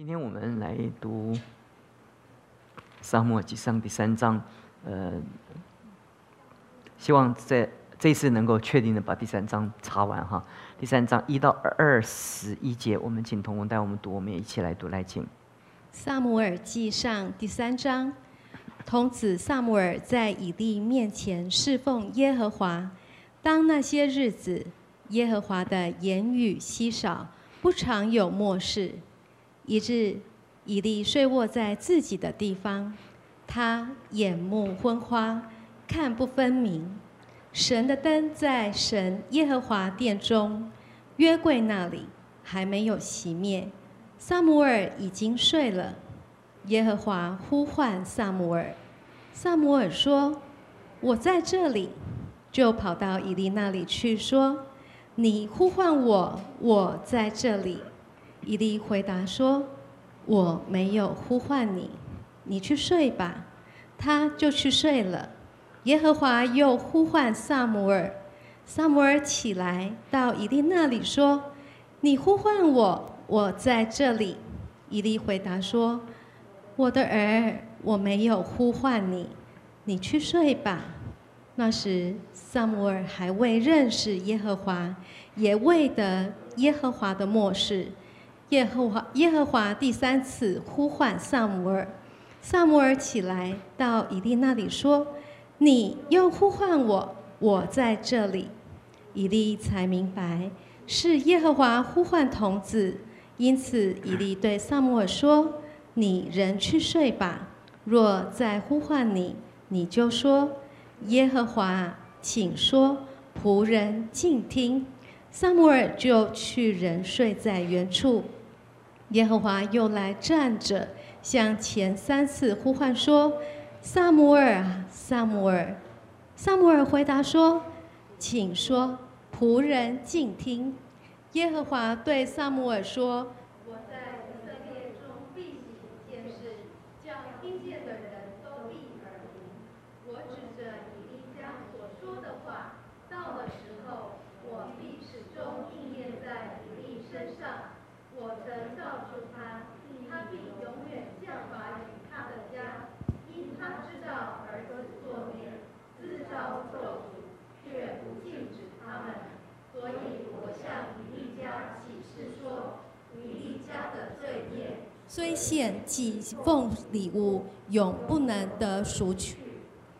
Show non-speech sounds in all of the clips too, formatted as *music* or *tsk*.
今天我们来读《沙漠记上》第三章，呃，希望在这次能够确定的把第三章查完哈。第三章一到二十一节，我们请同工带我们读，我们也一起来读来请。《萨姆尔记上》第三章，童子萨姆尔在以利面前侍奉耶和华。当那些日子，耶和华的言语稀少，不常有漠视。以致以利睡卧在自己的地方，他眼目昏花，看不分明。神的灯在神耶和华殿中，约柜那里还没有熄灭。萨姆尔已经睡了。耶和华呼唤萨姆尔，萨姆尔说：“我在这里。”就跑到以利那里去说：“你呼唤我，我在这里。”伊利回答说：“我没有呼唤你，你去睡吧。”他就去睡了。耶和华又呼唤萨姆尔，萨姆尔起来到伊利那里说：“你呼唤我，我在这里。”伊利回答说：“我的儿，我没有呼唤你，你去睡吧。”那时萨姆尔还未认识耶和华，也未得耶和华的漠视。耶和华耶和华第三次呼唤萨姆尔，萨姆尔起来到以利那里说：“你又呼唤我，我在这里。”以利才明白是耶和华呼唤童子，因此以利对萨姆尔说：“你仍去睡吧。若再呼唤你，你就说：耶和华，请说，仆人静听。”萨姆尔就去仍睡在原处。耶和华又来站着，向前三次呼唤说：“萨姆尔啊，萨姆尔！”萨姆尔回答说：“请说，仆人静听。”耶和华对萨姆尔说。虽献祭奉礼物，永不能得赎取。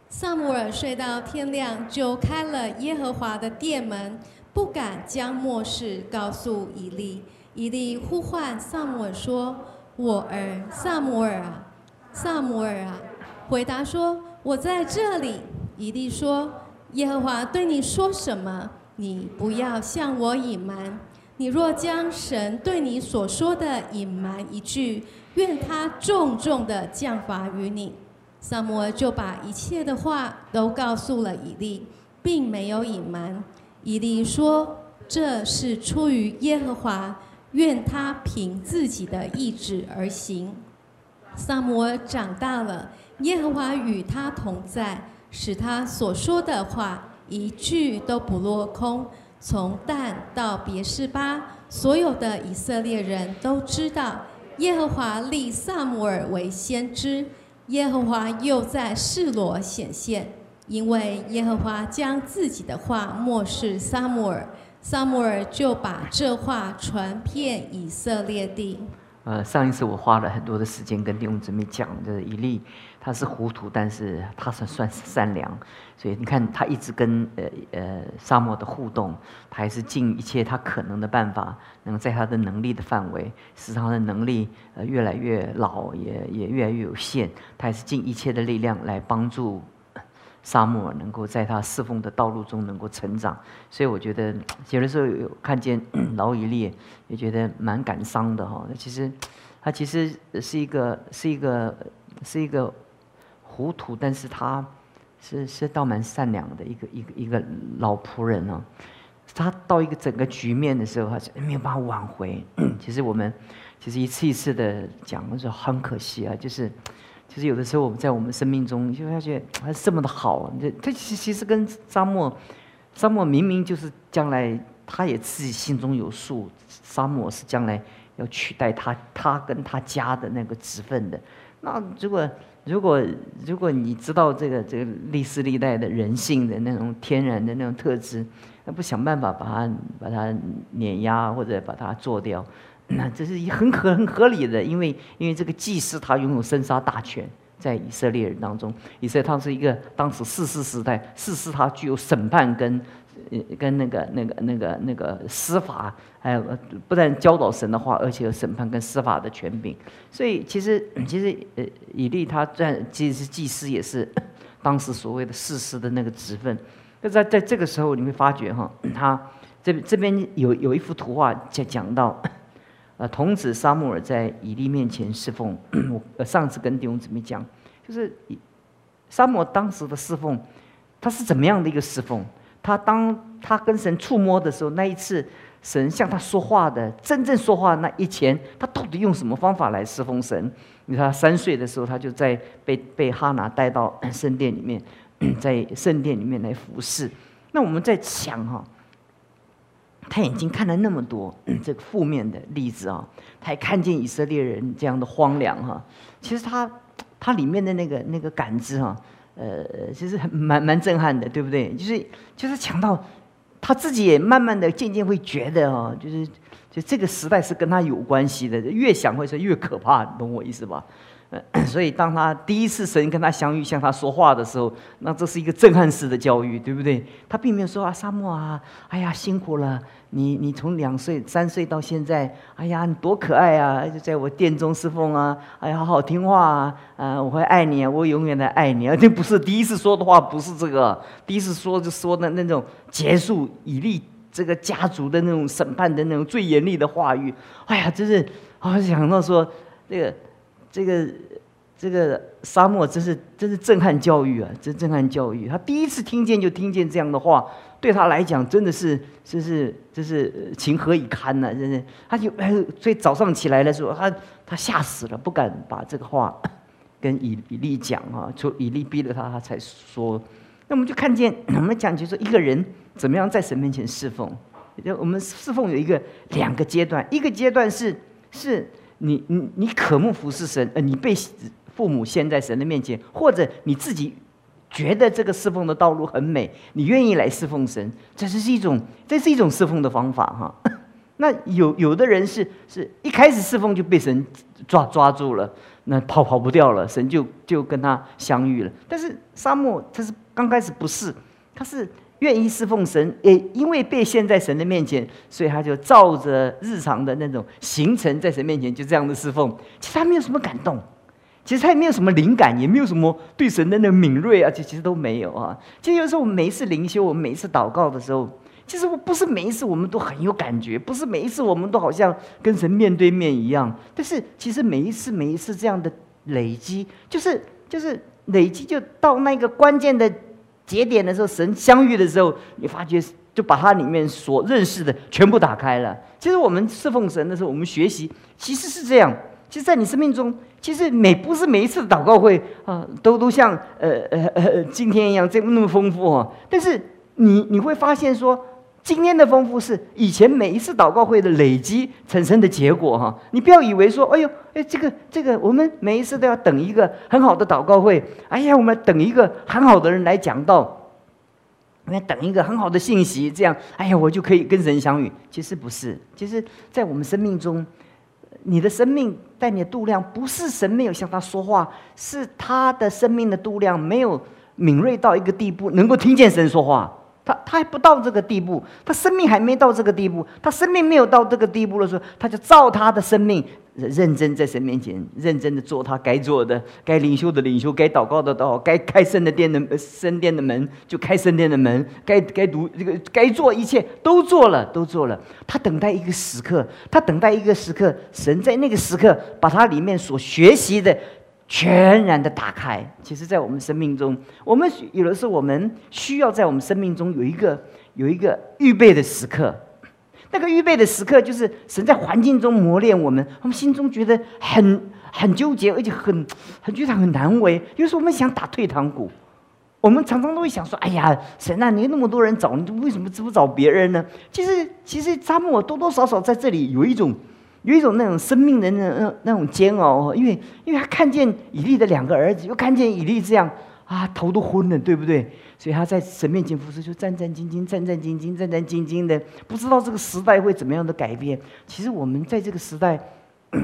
萨姆尔睡到天亮，就开了耶和华的殿门，不敢将末事告诉以利。以利呼唤萨姆尔说：“我儿萨姆尔啊，萨姆尔啊！”回答说：“我在这里。”以利说：“耶和华对你说什么？你不要向我隐瞒。”你若将神对你所说的隐瞒一句，愿他重重的降罚于你。萨摩尔就把一切的话都告诉了以利，并没有隐瞒。以利说：“这是出于耶和华，愿他凭自己的意志而行。”萨摩尔长大了，耶和华与他同在，使他所说的话一句都不落空。从但到别是巴，所有的以色列人都知道耶和华立萨姆尔为先知。耶和华又在示罗显现，因为耶和华将自己的话漠视萨姆尔，萨姆尔就把这话传遍以色列地。呃，上一次我花了很多的时间跟弟兄姊妹讲的以利。他是糊涂，但是他算算是善良，所以你看他一直跟呃呃沙漠的互动，他还是尽一切他可能的办法，能在他的能力的范围，使他的能力呃越来越老，也也越来越有限，他还是尽一切的力量来帮助沙漠能够在他侍奉的道路中能够成长。所以我觉得 *tsk* 有的时候有看见 *clears throat* 老以利，也觉得蛮感伤的哈。其实他其实是一个是一个是一个。糊涂，但是他是是倒蛮善良的一个一个一个老仆人哦。他到一个整个局面的时候，他是没有办法挽回。*clears throat* 其实我们其实一次一次的讲，我说很可惜啊，就是其实有的时候我们在我们生命中就发觉还是这么的好。这这其其实跟沙漠，沙漠明明就是将来他也自己心中有数，沙漠是将来要取代他他跟他家的那个职分的。那如果如果如果你知道这个这个历史历代的人性的那种天然的那种特质，那不想办法把它把它碾压或者把它做掉，那这是很合很合理的，因为因为这个祭司他拥有生杀大权。在以色列人当中，以色列他是一个当时四世时代，四世他具有审判跟，呃跟那个那个那个那个司法，还有不但教导神的话，而且有审判跟司法的权柄。所以其实其实呃以利他在其实是祭司，也是当时所谓的四世的那个职分。那在在这个时候，你会发觉哈，他这这边有有一幅图画讲讲到。呃，童子沙穆尔在以利面前侍奉。*clears throat* 我上次跟弟兄姊妹讲，就是沙漠当时的侍奉，他是怎么样的一个侍奉？他当他跟神触摸的时候，那一次神向他说话的，真正说话那一前，他到底用什么方法来侍奉神？你看，他三岁的时候，他就在被被哈拿带到 *clears throat* 圣殿里面，*clears throat* 在圣殿里面来服侍。那我们在想哈。他眼睛看了那么多这个负面的例子啊，他也看见以色列人这样的荒凉哈。其实他他里面的那个那个感知哈，呃，其实蛮蛮震撼的，对不对？就是就是讲到他自己也慢慢的渐渐会觉得哈，就是就这个时代是跟他有关系的，越想会是越可怕，懂我意思吧？所以，当他第一次神跟他相遇，向他说话的时候，那这是一个震撼式的教育，对不对？他并没有说啊，沙漠啊，哎呀，辛苦了，你你从两岁、三岁到现在，哎呀，你多可爱啊，就在我殿中侍奉啊，哎呀，好好听话啊，啊，我会爱你啊，我永远的爱你啊。这 *laughs* 不是第一次说的话，不是这个，第一次说就说的那种结束以利这个家族的那种审判的那种最严厉的话语。哎呀，真是啊，想到说这个。这个这个沙漠真是真是震撼教育啊！真震撼教育。他第一次听见就听见这样的话，对他来讲真的是真是真是情何以堪呢？真是，他就哎所以早上起来的时候，他他吓死了，不敢把这个话跟以以利讲啊，就以利逼了他，他才说。那我们就看见，我们讲就说一个人怎么样在神面前侍奉。就我们侍奉有一个两个阶段，一个阶段是是。你你你渴慕服侍神，呃，你被父母献在神的面前，或者你自己觉得这个侍奉的道路很美，你愿意来侍奉神，这是是一种，这是一种侍奉的方法哈。*laughs* 那有有的人是是一开始侍奉就被神抓抓住了，那跑跑不掉了，神就就跟他相遇了。但是沙漠他是刚开始不是，他是。愿意侍奉神，也因为被献在神的面前，所以他就照着日常的那种行程，在神面前就这样的侍奉。其实他没有什么感动，其实他也没有什么灵感，也没有什么对神的那敏锐啊，且其实都没有啊。其实有时候我们每一次灵修，我们每一次祷告的时候，其实我不是每一次我们都很有感觉，不是每一次我们都好像跟神面对面一样。但是其实每一次每一次这样的累积，就是就是累积，就到那个关键的。节点的时候，神相遇的时候，你发觉就把它里面所认识的全部打开了。其实我们侍奉神的时候，我们学习其实是这样。其实，在你生命中，其实每不是每一次祷告会啊，都都像呃呃呃今天一样这么那么丰富啊。但是你你会发现说。今天的丰富是以前每一次祷告会的累积产生的结果哈，你不要以为说，哎呦，哎，这个这个，我们每一次都要等一个很好的祷告会，哎呀，我们等一个很好的人来讲道，我们等一个很好的信息，这样，哎呀，我就可以跟神相遇。其实不是，其实，在我们生命中，你的生命带你的度量，不是神没有向他说话，是他的生命的度量没有敏锐到一个地步，能够听见神说话。他他还不到这个地步，他生命还没到这个地步，他生命没有到这个地步的时候，他就照他的生命认真在神面前认真的做他该做的，该领袖的领袖，该祷告的祷告，该开圣的殿的圣殿的门就开圣殿的门，该该读这个该做一切都做了都做了，他等待一个时刻，他等待一个时刻，神在那个时刻把他里面所学习的。全然的打开，其实，在我们生命中，我们有的时候，我们需要在我们生命中有一个有一个预备的时刻。那个预备的时刻，就是神在环境中磨练我们，我们心中觉得很很纠结，而且很很觉得很难为。有时候我们想打退堂鼓，我们常常都会想说：“哎呀，神啊，你那么多人找，你为什么只不找别人呢？”其实，其实，他们我多多少少在这里有一种。有一种那种生命的那那那种煎熬，因为因为他看见以利的两个儿子，又看见以利这样啊，头都昏了，对不对？所以他在神面前服侍，就战战兢兢、战战兢兢、战战兢兢的，不知道这个时代会怎么样的改变。其实我们在这个时代，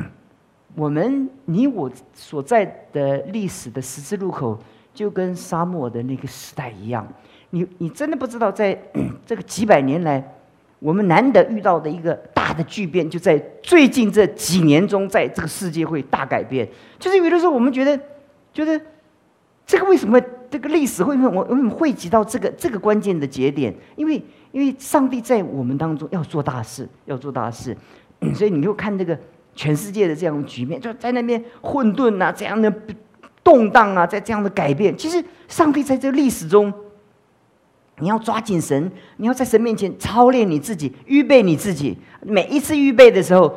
*coughs* 我们你我所在的历史的十字路口，就跟沙漠的那个时代一样。你你真的不知道，在 *coughs* 这个几百年来。我们难得遇到的一个大的巨变，就在最近这几年中，在这个世界会大改变。就是有的时候我们觉得，觉得这个为什么这个历史会我我们汇集到这个这个关键的节点？因为因为上帝在我们当中要做大事，要做大事，所以你就看这个全世界的这样的局面，就在那边混沌啊，这样的动荡啊，在这样的改变。其实上帝在这历史中。你要抓紧神，你要在神面前操练你自己，预备你自己。每一次预备的时候，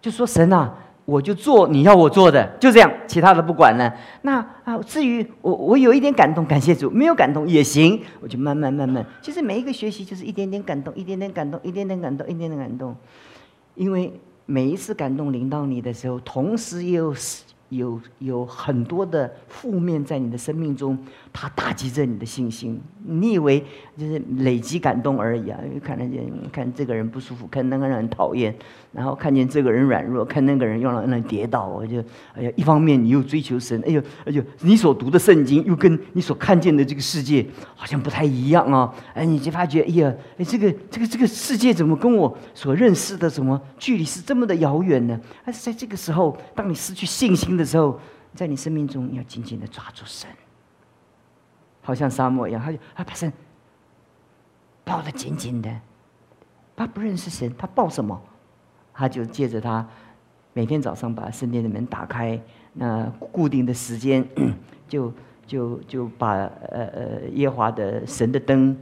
就说神啊，我就做你要我做的，就这样，其他的不管了。那啊，至于我，我有一点感动，感谢主；没有感动也行，我就慢慢慢慢。其实每一个学习就是一点点感动，一点点感动，一点点感动，一点点感动。因为每一次感动临到你的时候，同时也有有有很多的负面在你的生命中。他打击着你的信心，你以为就是累积感动而已啊？看得见，看这个人不舒服，看那个人讨厌，然后看见这个人软弱，看那个人又让人跌倒，我就哎呀，一方面你又追求神，哎呦，哎呦，你所读的圣经又跟你所看见的这个世界好像不太一样啊！哎，你就发觉，哎呀，哎，这个这个这个世界怎么跟我所认识的什么距离是这么的遥远呢？但是在这个时候，当你失去信心的时候，在你生命中，你要紧紧的抓住神。好像沙漠一样，他就他把神抱得紧紧的。他不认识神，他抱什么？他就借着他每天早上把圣殿的门打开，那固定的时间 *coughs* 就就就把呃呃耶华的神的灯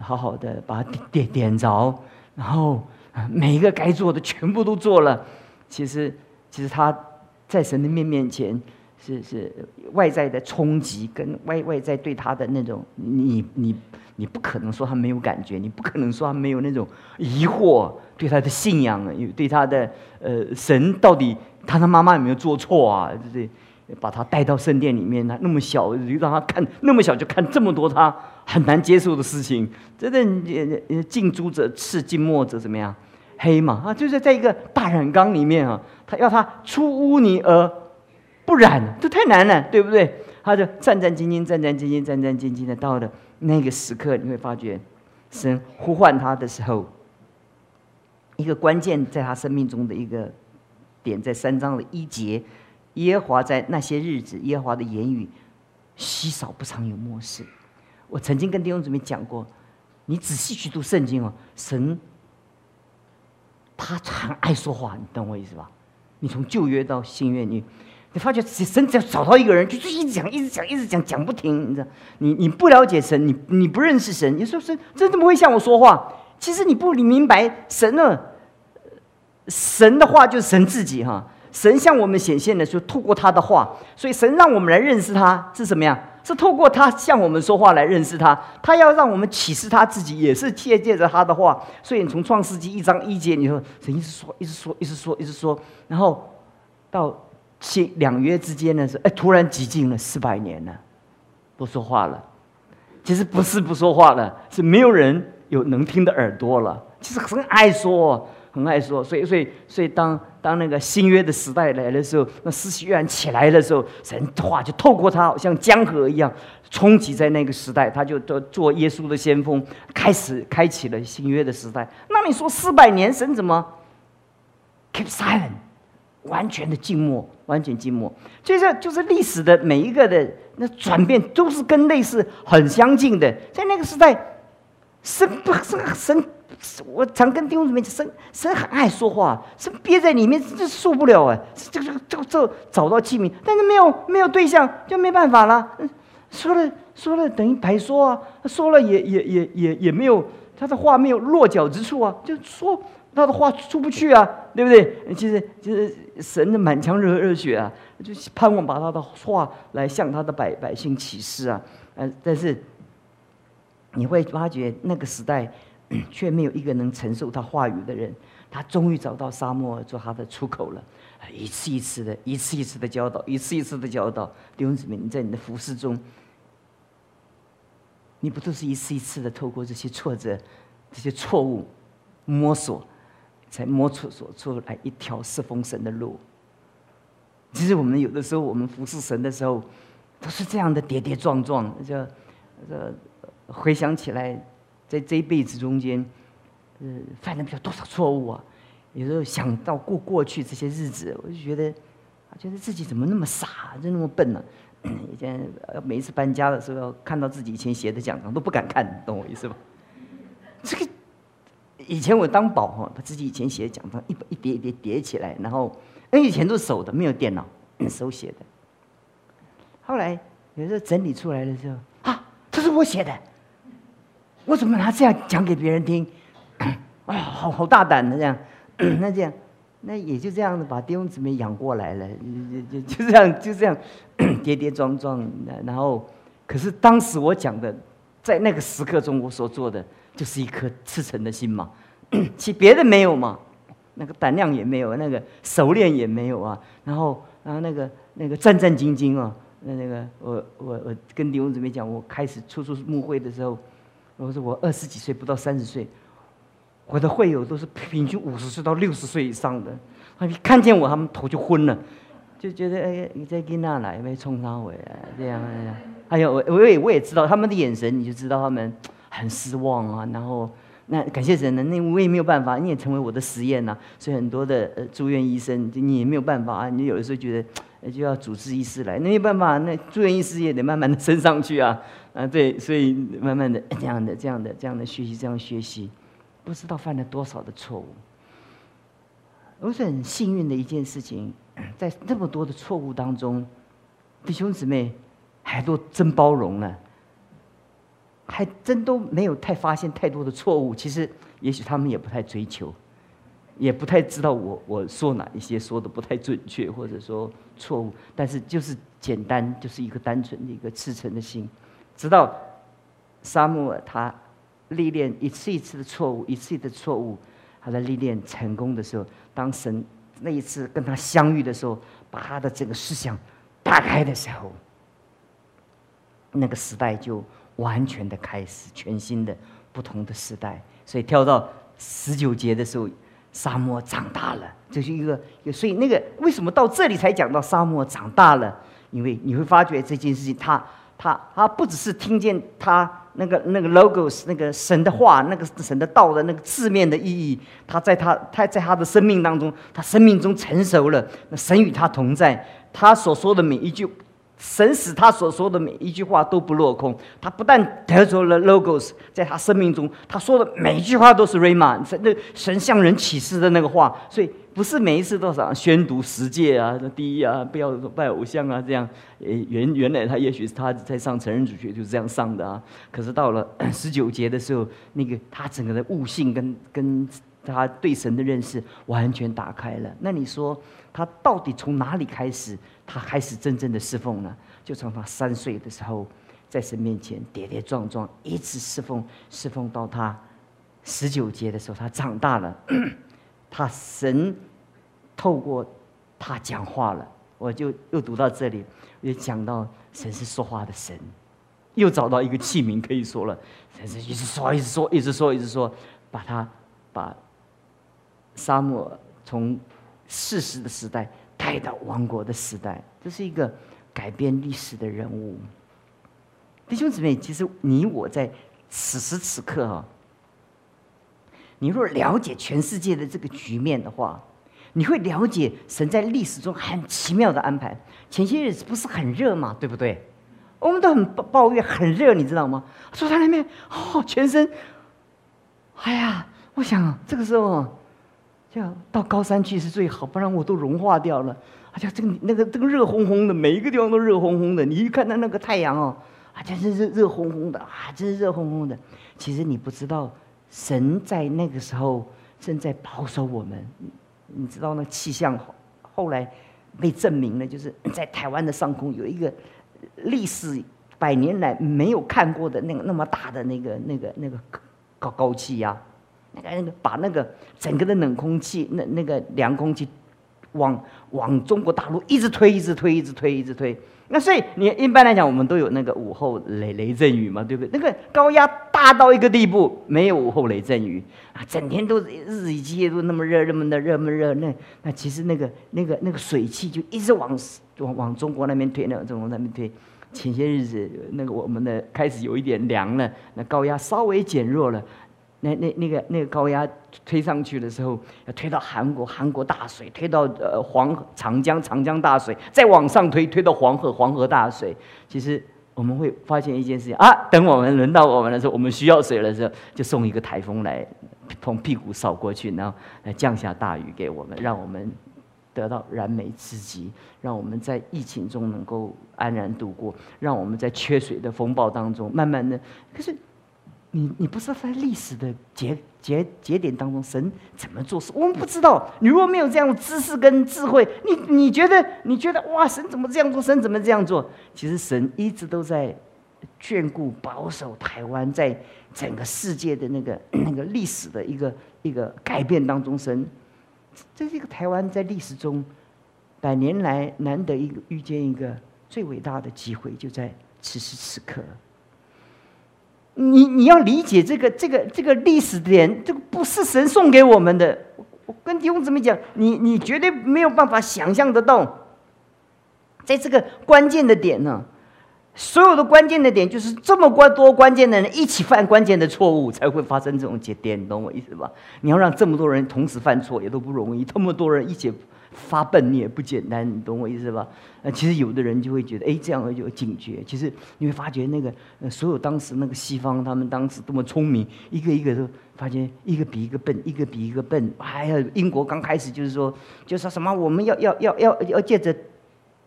好好的把它点点点着，然后每一个该做的全部都做了。其实其实他在神的面面前。是是外在的冲击跟外外在对他的那种，你你你不可能说他没有感觉，你不可能说他没有那种疑惑，对他的信仰，对他的呃神到底他的妈妈有没有做错啊？就是把他带到圣殿里面，他那么小，就让他看那么小就看这么多他很难接受的事情，真的近朱者赤，近墨者怎么样？黑嘛啊，就是在一个大染缸里面啊，他要他出污泥而。不然，这太难了，对不对？他就战战兢兢、战战兢兢、战战兢兢的，到了那个时刻，你会发觉，神呼唤他的时候，一个关键在他生命中的一个点，在三章的一节，耶和华在那些日子，耶和华的言语稀少不常有漠视。我曾经跟弟兄姊妹讲过，你仔细去读圣经哦，神他很爱说话，你懂我意思吧？你从旧约到新约，你。你发觉神只要找到一个人，就就一直讲，一直讲，一直讲，讲不停。你知道，你你不了解神，你你不认识神，你说神真的不会向我说话。其实你不你明白神呢？神的话就是神自己哈。神向我们显现的时候，透过他的话，所以神让我们来认识他是什么呀？是透过他向我们说话来认识他。他要让我们启示他自己，也是借借着他的话。所以你从创世纪一章一节，你说神一直说，一直说，一直说，一直说，然后到。新两约之间呢是哎，突然寂静了四百年了，不说话了。其实不是不说话了，是没有人有能听的耳朵了。其实很爱说，很爱说。所以，所以，所以当当那个新约的时代来的时候，那思绪然起来的时候，神的话就透过他，好像江河一样冲击在那个时代，他就做做耶稣的先锋，开始开启了新约的时代。那你说四百年，神怎么 keep silent？完全的静默，完全静默，就是就是历史的每一个的那转变，都是跟类似很相近的。在那个时代，神不神神，我常跟弟兄姊妹讲，神神很爱说话，神憋在里面这受不了啊，这个这个这找到器皿，但是没有没有对象，就没办法了。说了说了等于白说啊，说了也也也也也没有他的话没有落脚之处啊，就说。他的话出不去啊，对不对？其实，其实神的满腔热热血啊，就盼望把他的话来向他的百百姓启示啊。呃，但是你会发觉那个时代，*clears throat* 却没有一个能承受他话语的人。他终于找到沙漠做他的出口了，一次一次的，一次一次的教导，一次一次的教导。弟兄姊妹，你在你的服饰中，你不都是一次一次的透过这些挫折、这些错误摸索，才摸索索出来一条侍奉神的路？其实我们有的时候，我们服侍神的时候，都是这样的跌跌撞撞。这这回想起来，在这一辈子中间。呃，犯了不知道多少错误啊！有时候想到过过去这些日子，我就觉得，觉得自己怎么那么傻，就那么笨呢？以前每一次搬家的时候，看到自己以前写的奖状都不敢看，懂我意思吧？这个以前我当保哈，把自己以前写的奖状一一叠一叠叠起来，然后那以前都是手的，没有电脑，手写的。后来有时候整理出来的时候，啊，这是我写的，我怎么拿这样讲给别人听？*coughs* 啊，好好大胆的这样，*coughs* 那这样，那也就这样子把弟兄姊妹养过来了，*laughs* 就就就这样就这样 *coughs* 跌跌撞撞，然后，可是当时我讲的，在那个时刻中我所做的，就是一颗赤诚的心嘛，*coughs* 其别的没有嘛，那个胆量也没有，那个熟练也没有啊，然后然后那个那个战战兢兢啊，那那个我我我跟弟兄姊妹讲，我开始初出幕会的时候，我说我二十几岁不到三十岁。我的会友都是平均五十岁到六十岁以上的，他一看见我，他们头就昏了，就觉得哎，你在跟那来没冲他回来这样这样。还有我我也我也知道他们的眼神，你就知道他们很失望啊。然后那感谢神呢，那我也没有办法，你也成为我的实验呐。所以很多的呃住院医生，你也没有办法啊。你有的时候觉得就要主治医师来，那没办法，那住院医师也得慢慢的升上去啊。啊，对，所以慢慢的这样的这样的这样的学习，这样学习。不知道犯了多少的错误，我是很幸运的一件事情，*clears throat* 在那么多的错误当中，弟兄姊妹还都真包容了，还真都没有太发现太多的错误。其实，也许他们也不太追求，也不太知道我我说哪一些说的不太准确，或者说错误。但是就是简单，就是一个单纯的一个赤诚的心，直到沙漠尔他。历练一次一次的错误，一次一次的错误，他在历练成功的时候，当神那一次跟他相遇的时候，把他的这个思想打开的时候，那个时代就完全的开始，全新的不同的时代。所以跳到十九节的时候，沙漠长大了，这是一个。所以那个为什么到这里才讲到沙漠长大了？因为你会发觉这件事情，他他他不只是听见他。那个那个 logos 那个神的话，那个神的道的那个字面的意义，他在他他在他的生命当中，他生命中成熟了。那神与他同在，他所说的每一句，神使他所说的每一句话都不落空。他不但得着了 logos，在他生命中，他说的每一句话都是 rama，神的神向人启示的那个话，所以。不是每一次都想宣读十诫啊，第一啊，不要拜偶像啊，这样。呃，原原来他也许他在上成人主学就是这样上的啊。可是到了十九节的时候，那个他整个的悟性跟跟他对神的认识完全打开了。那你说他到底从哪里开始，他开始真正的侍奉呢？就从他三岁的时候，在神面前跌跌撞撞，一直侍奉侍奉到他十九节的时候，他长大了。他神透过他讲话了，我就又读到这里，又讲到神是说话的神，又找到一个器皿可以说了，神是一直说，一直说，一直说，一直说，把他把沙漠从事实的时代带到王国的时代，这是一个改变历史的人物。弟兄姊妹，其实你我在此时此刻啊。你若了解全世界的这个局面的话，你会了解神在历史中很奇妙的安排。前些日子不是很热嘛，对不对？我们都很抱怨很热，你知道吗？坐在那边，哦，全身，哎呀，我想这个时候，就到高山去是最好，不然我都融化掉了。而且这个那个这个热烘烘的，每一个地方都热烘烘的。你一看到那个太阳哦，啊，真是热热烘烘的啊，真是热烘烘的。其实你不知道。神在那个时候正在保守我们，你知道那气象后来被证明了，就是在台湾的上空有一个历史百年来没有看过的那个那么大的那个那个那个高高气压，那个把那个整个的冷空气、那那个凉空气往往中国大陆一直推，一直推，一直推，一直推。那所以你一般来讲，我们都有那个午后雷雷阵雨嘛，对不对？那个高压大到一个地步，没有午后雷阵雨啊，整天都日以继夜都那么热，那么的热，那么热。那那其实那个那个那个水汽就一直往往往中国那边推，那中国那边推。前些日子那个我们的开始有一点凉了，那高压稍微减弱了。那那那个那个高压推上去的时候，要推到韩国，韩国大水；推到呃黄长江，长江大水；再往上推，推到黄河，黄河大水。其实我们会发现一件事情啊，等我们轮到我们的时候，我们需要水的时候，就送一个台风来，从屁股扫过去，然后来降下大雨给我们，让我们得到燃眉之急，让我们在疫情中能够安然度过，让我们在缺水的风暴当中慢慢的，可是。你你不知道在历史的节节节点当中，神怎么做事？我们不知道。你如果没有这样的知识跟智慧，你你觉得你觉得哇，神怎么这样做？神怎么这样做？其实神一直都在眷顾保守台湾，在整个世界的那个那个历史的一个一个改变当中，神这是一个台湾在历史中百年来难得一个遇见一个最伟大的机会，就在此时此刻。你你要理解这个这个这个历史点，这个不是神送给我们的。我跟弟兄姊妹讲，你你绝对没有办法想象得到，在这个关键的点呢，所有的关键的点就是这么关多关键的人一起犯关键的错误，才会发生这种节点，你懂我意思吧？你要让这么多人同时犯错，也都不容易，这么多人一起。发笨你也不简单，你懂我意思吧？那其实有的人就会觉得，哎，这样就有警觉。其实你会发觉，那个所有当时那个西方，他们当时多么聪明，一个一个都发现一个比一个笨，一个比一个笨。哎呀，英国刚开始就是说，就说什么我们要要要要要借着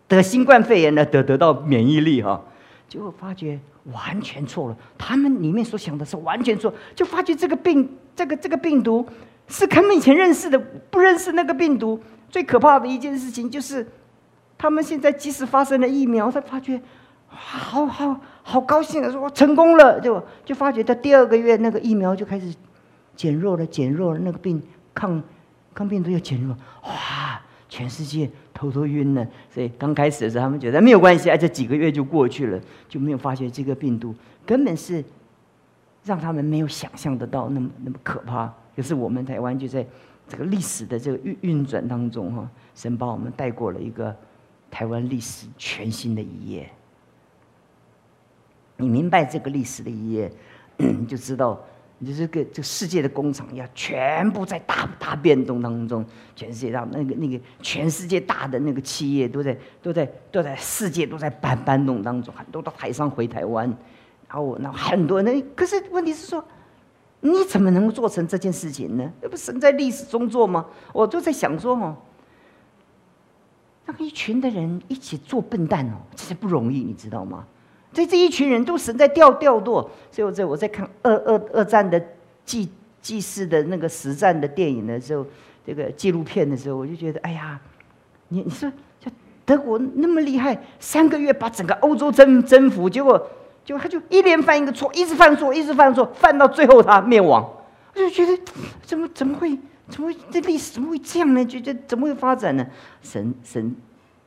得新冠肺炎呢，得得到免疫力哈，结果发觉完全错了。他们里面所想的是完全错，就发觉这个病，这个这个病毒是他们以前认识的，不认识那个病毒。最可怕的一件事情就是，他们现在即使发生了疫苗，他发觉，好好好高兴的说成功了，就就发觉在第二个月那个疫苗就开始减弱了，减弱了那个病抗抗病毒又减弱，哇，全世界头都晕了。所以刚开始的时候，他们觉得没有关系，而且几个月就过去了，就没有发觉这个病毒根本是让他们没有想象得到那么那么可怕。可是我们台湾就在。这个历史的这个运运转当中，哈，神把我们带过了一个台湾历史全新的一页。你明白这个历史的一页，你 *clears throat* 就知道，你这个这世界的工厂要全部在大大变动当中，全世界大那个那个全世界大的那个企业都在都在都在世界都在搬搬动当中，很多到台上回台湾，然后那很多人，可是问题是说。你怎么能够做成这件事情呢？那不神在历史中做吗？我就在想说哦，那个一群的人一起做笨蛋哦，这是不容易，你知道吗？在这一群人都神在调调度，所以我在我在看二二二战的记记事的那个实战的电影的时候，这个纪录片的时候，我就觉得，哎呀，你你说，就德国那么厉害，三个月把整个欧洲征征服，结果。就他就一连犯一个错，一直犯错，一直犯错，犯到最后他灭亡。我就觉得怎么怎么会怎么会这历史怎么会这样呢？觉得怎么会发展呢？神神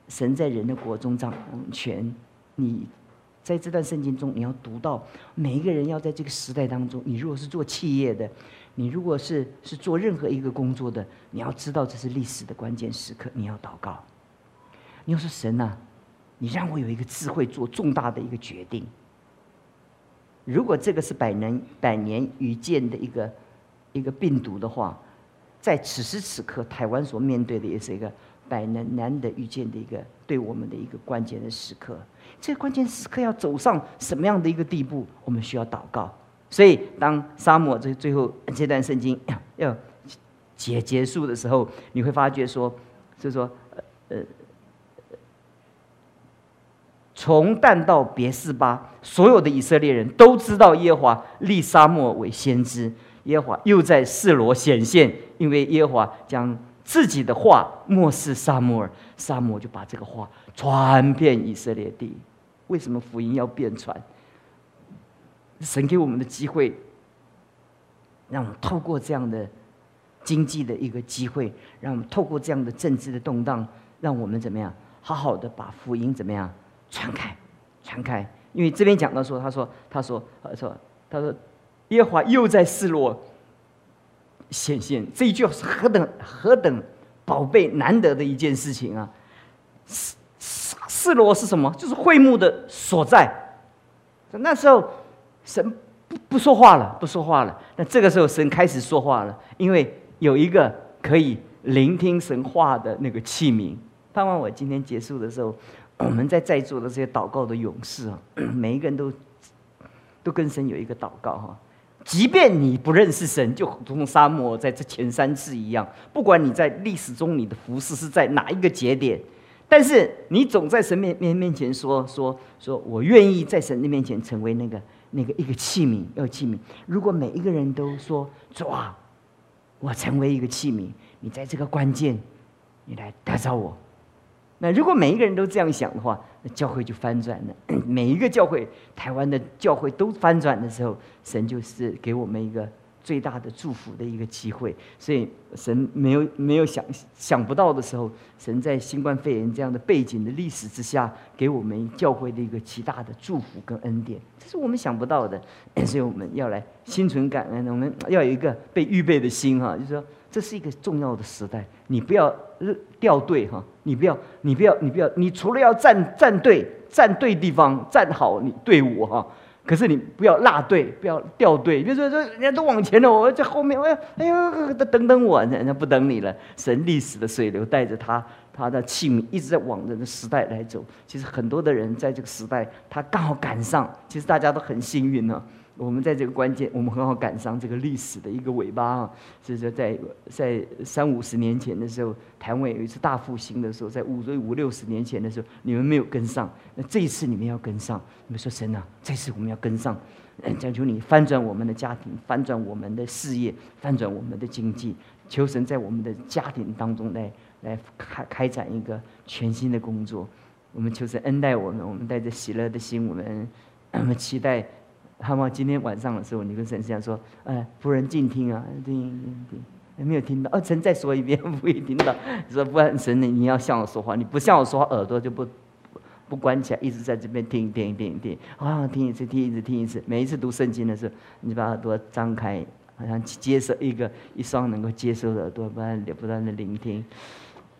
神在人的国中掌权。你在这段圣经中，你要读到每一个人要在这个时代当中，你如果是做企业的，你如果是是做任何一个工作的，你要知道这是历史的关键时刻，你要祷告。你要说神呐，你让我有一个智慧做重大的一个决定。如果这个是百年百年一见的一个一个病毒的话，在此时此刻，台湾所面对的也是一个百年难得遇见的一个对我们的一个关键的时刻。这个关键时刻要走上什么样的一个地步，我们需要祷告。所以，当沙漠这最后这段圣经 *coughs* 要结结束的时候，你会发觉说，就是说，呃。从但到别是巴，所有的以色列人都知道耶和华立沙漠为先知。耶和华又在示罗显现，因为耶和华将自己的话漠视沙漠尔，沙漠就把这个话传遍以色列地。为什么福音要变传？神给我们的机会，让我们透过这样的经济的一个机会，让我们透过这样的政治的动荡，让我们怎么样，好好的把福音怎么样传开，传开。因为这边讲到说，他说，他说，他说，他说，耶和华又在示罗显现，这一句是何等何等宝贝难得的一件事情啊！示示罗是什么？就是会幕的所在。那时候神不不说话了，不说话了。那这个时候神开始说话了，因为有一个可以聆听神话的那个器皿。盼望我今天结束的时候。我们在在座的这些祷告的勇士啊，*clears throat* 每一个人都都跟神有一个祷告哈。即便你不认识神，就如同沙漠在这前三次一样，不管你在历史中你的服饰是在哪一个节点，但是你总在神面面面前说说说，我愿意在神的面前成为那个那个一个器皿，要器皿。如果每一个人都说主啊，我成为一个器皿，你在这个关键，你来打造我。那如果每一个人都这样想的话，那教会就翻转了。*clears throat* 每一个教会，台湾的教会都翻转的时候，神就是给我们一个最大的祝福的一个机会。所以神没有没有想想不到的时候，神在新冠肺炎这样的背景的历史之下，给我们教会的一个极大的祝福跟恩典，这是我们想不到的。*clears throat* 所以我们要来心存感恩，我们要有一个被预备的心哈，就是说。这是一个重要的时代，你不要掉队哈，你不要，你不要，你不要，你除了要站站队，站对地方，站好你队伍哈，可是你不要落队，不要掉队。比如说说，人家都往前了，我在后面，哎呀，哎呦，等等我，人家不等你了。神历史的水流带着他，他的器皿一直在往人的时代来走。其实很多的人在这个时代，他刚好赶上，其实大家都很幸运呢。我们在这个关键，我们很好赶上这个历史的一个尾巴啊！是说，在在三五十年前的时候，台湾有一次大复兴的时候，在五五六十年前的时候，你们没有跟上。那这一次你们要跟上。你们说神啊，这次我们要跟上，讲求你翻转我们的家庭，翻转我们的事业，翻转我们的经济。求神在我们的家庭当中来来开开展一个全新的工作。我们求神恩待我们，我们带着喜乐的心，我们我们期待。好吗？今天晚上的时候，你跟神这样说：“哎，夫人静听啊，听听听，没有听到。哦，神再说一遍，不会听到。你 *laughs* 说不然神，你你要向我说话，你不向我说话，耳朵就不不关起来，一直在这边听听听听。啊，听一次，听一次，听一次。每一次读圣经的时候，你把耳朵张开，好像接受一个一双能够接受的耳朵，不断不断的聆听。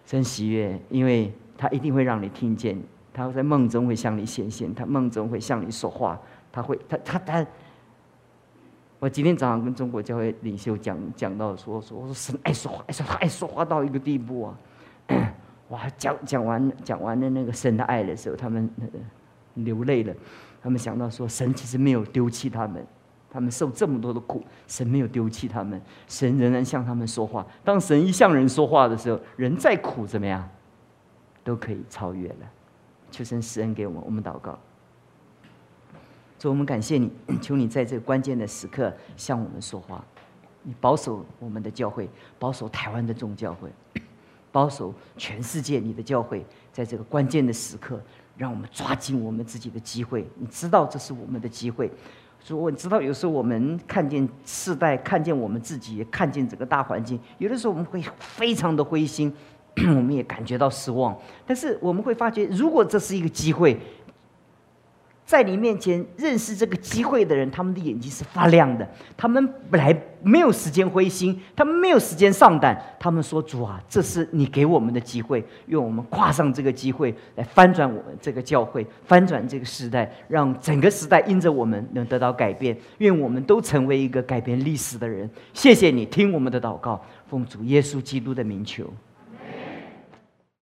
真喜悦，因为他一定会让你听见，他在梦中会向你显现，他梦中会向你说话。”他会，他他他，我今天早上跟中国教会领袖讲讲到说说，我说神爱说话，爱说话，爱说话到一个地步啊！哇，讲讲完讲完了那个神的爱的时候，他们流泪了。他们想到说，神其实没有丢弃他们，他们受这么多的苦，神没有丢弃他们，神仍然向他们说话。当神一向人说话的时候，人再苦怎么样，都可以超越了。求神施恩给我们，我们祷告。主，我们感谢你，*clears throat* 求你在这个关键的时刻向我们说话。你保守我们的教会，保守台湾的众教会，*clears throat* 保守全世界你的教会，在这个关键的时刻，让我们抓紧我们自己的机会。你知道这是我们的机会。所以我知道有时候我们看见世代，看见我们自己，看见整个大环境，有的时候我们会非常的灰心，*clears throat* 我们也感觉到失望。但是我们会发觉，如果这是一个机会。在你面前认识这个机会的人，他们的眼睛是发亮的。他们本来没有时间灰心，他们没有时间上胆。他们说：“主啊，这是你给我们的机会，愿我们跨上这个机会，来翻转我们这个教会，翻转这个时代，让整个时代因着我们能得到改变。愿我们都成为一个改变历史的人。”谢谢你听我们的祷告，奉主耶稣基督的名求。